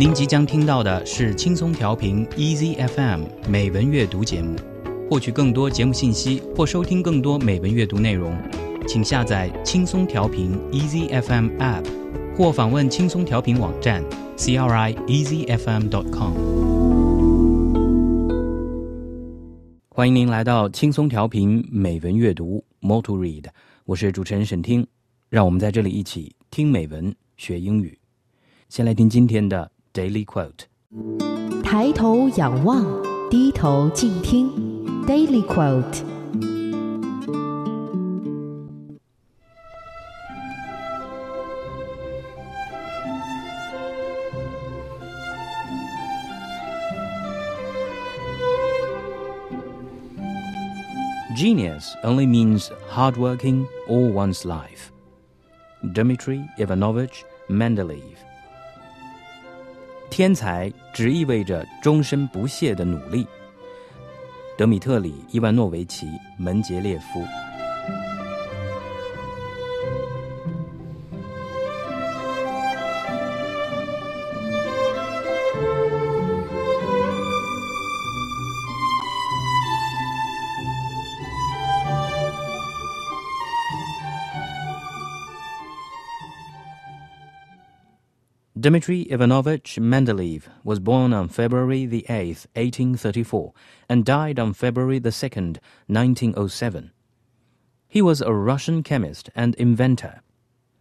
您即将听到的是轻松调频 Easy FM 美文阅读节目。获取更多节目信息或收听更多美文阅读内容，请下载轻松调频 Easy FM App，或访问轻松调频网站 crieasyfm.com。欢迎您来到轻松调频美文阅读 Moto read 我是主持人沈听，让我们在这里一起听美文学英语。先来听今天的 Daily Quote：抬头仰望，低头静听。Daily Quote。Genius only means hardworking all one's life. Dmitry Ivanovich Mendeleev 天才只意味着终身不懈的努力。德米特里·伊万诺维奇·门捷列夫。Dmitry Ivanovich Mendeleev was born on February the 8th, 1834, and died on February the 2nd, 1907. He was a Russian chemist and inventor.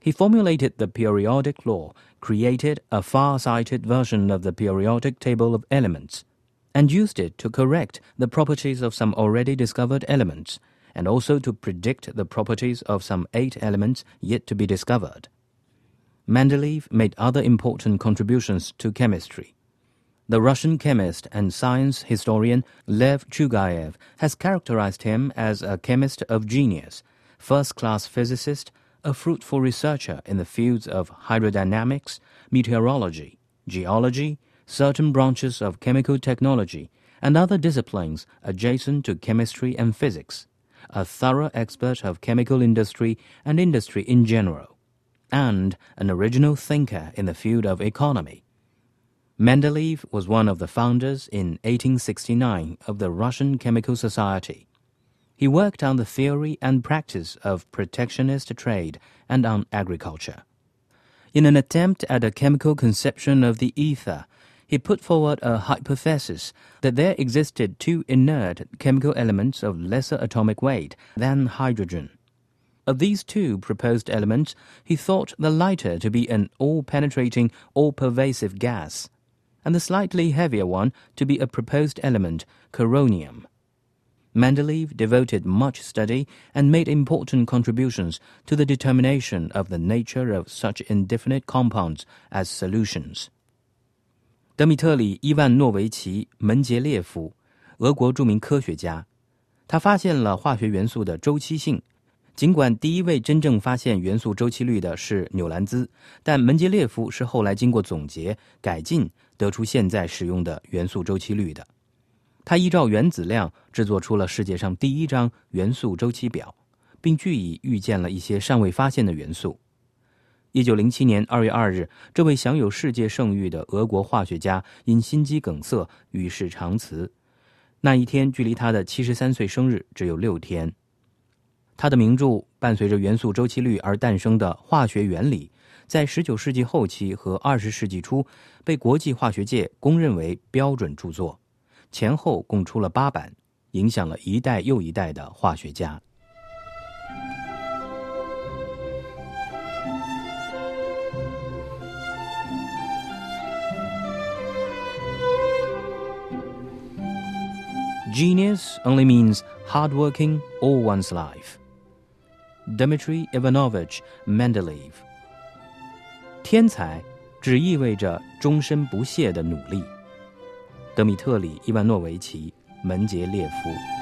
He formulated the periodic law, created a far-sighted version of the periodic table of elements, and used it to correct the properties of some already discovered elements, and also to predict the properties of some eight elements yet to be discovered. Mendeleev made other important contributions to chemistry. The Russian chemist and science historian Lev Chugayev has characterized him as a chemist of genius, first class physicist, a fruitful researcher in the fields of hydrodynamics, meteorology, geology, certain branches of chemical technology, and other disciplines adjacent to chemistry and physics, a thorough expert of chemical industry and industry in general and an original thinker in the field of economy. Mendeleev was one of the founders in 1869 of the Russian Chemical Society. He worked on the theory and practice of protectionist trade and on agriculture. In an attempt at a chemical conception of the ether, he put forward a hypothesis that there existed two inert chemical elements of lesser atomic weight than hydrogen. Of these two proposed elements, he thought the lighter to be an all penetrating, all pervasive gas, and the slightly heavier one to be a proposed element, coronium. Mendeleev devoted much study and made important contributions to the determination of the nature of such indefinite compounds as solutions. 德米特里·伊万诺维奇·门捷列夫，俄国着名科学家，他发现了化学元素的周期性 尽管第一位真正发现元素周期律的是纽兰兹，但门捷列夫是后来经过总结改进得出现在使用的元素周期律的。他依照原子量制作出了世界上第一张元素周期表，并据以预见了一些尚未发现的元素。一九零七年二月二日，这位享有世界盛誉的俄国化学家因心肌梗塞与世长辞。那一天距离他的七十三岁生日只有六天。他的名著伴随着元素周期律而诞生的化学原理，在19世纪后期和20世纪初被国际化学界公认为标准著作，前后共出了八版，影响了一代又一代的化学家。Genius only means hardworking all one's life. Dmitry Ivanovich Mendeleev。天才只意味着终身不懈的努力。德米特里·伊万诺维奇·门捷列夫。